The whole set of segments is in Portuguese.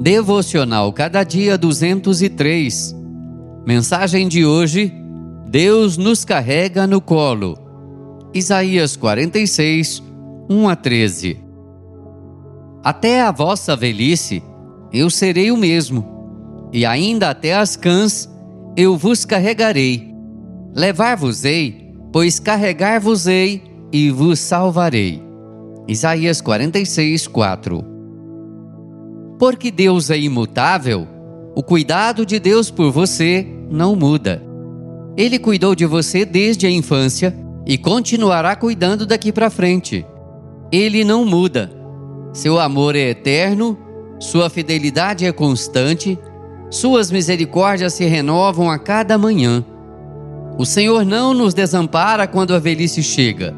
Devocional Cada Dia 203. Mensagem de hoje: Deus nos carrega no colo. Isaías 46, 1 a 13. Até a vossa velhice eu serei o mesmo, e ainda até as cãs eu vos carregarei. Levar-vos-ei, pois carregar-vos-ei e vos salvarei. Isaías 46, 4 porque Deus é imutável, o cuidado de Deus por você não muda. Ele cuidou de você desde a infância e continuará cuidando daqui para frente. Ele não muda. Seu amor é eterno, sua fidelidade é constante, suas misericórdias se renovam a cada manhã. O Senhor não nos desampara quando a velhice chega.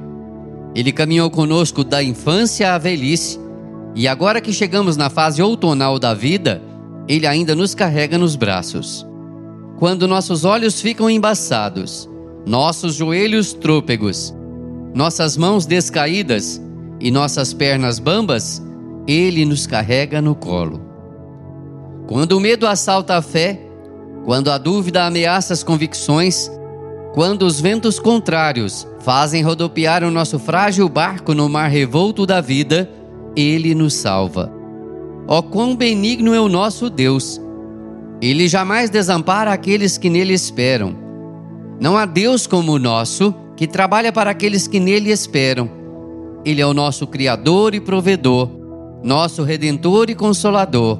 Ele caminhou conosco da infância à velhice e agora que chegamos na fase outonal da vida, Ele ainda nos carrega nos braços. Quando nossos olhos ficam embaçados, nossos joelhos trôpegos, nossas mãos descaídas e nossas pernas bambas, Ele nos carrega no colo. Quando o medo assalta a fé, quando a dúvida ameaça as convicções, quando os ventos contrários fazem rodopiar o nosso frágil barco no mar revolto da vida, ele nos salva. Ó oh, quão benigno é o nosso Deus! Ele jamais desampara aqueles que nele esperam. Não há Deus como o nosso, que trabalha para aqueles que nele esperam. Ele é o nosso Criador e provedor, nosso Redentor e Consolador,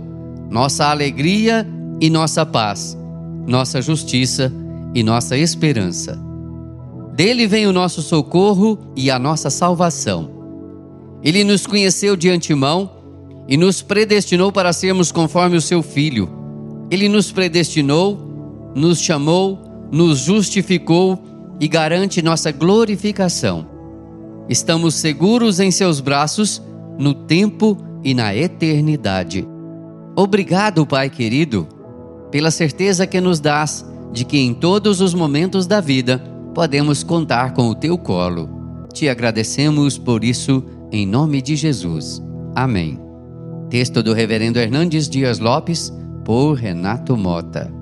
nossa alegria e nossa paz, nossa justiça e nossa esperança. Dele vem o nosso socorro e a nossa salvação. Ele nos conheceu de antemão e nos predestinou para sermos conforme o seu Filho. Ele nos predestinou, nos chamou, nos justificou e garante nossa glorificação. Estamos seguros em seus braços no tempo e na eternidade. Obrigado, Pai querido, pela certeza que nos dás de que em todos os momentos da vida podemos contar com o teu colo. Te agradecemos por isso em nome de Jesus. Amém. Texto do Reverendo Hernandes Dias Lopes, por Renato Mota.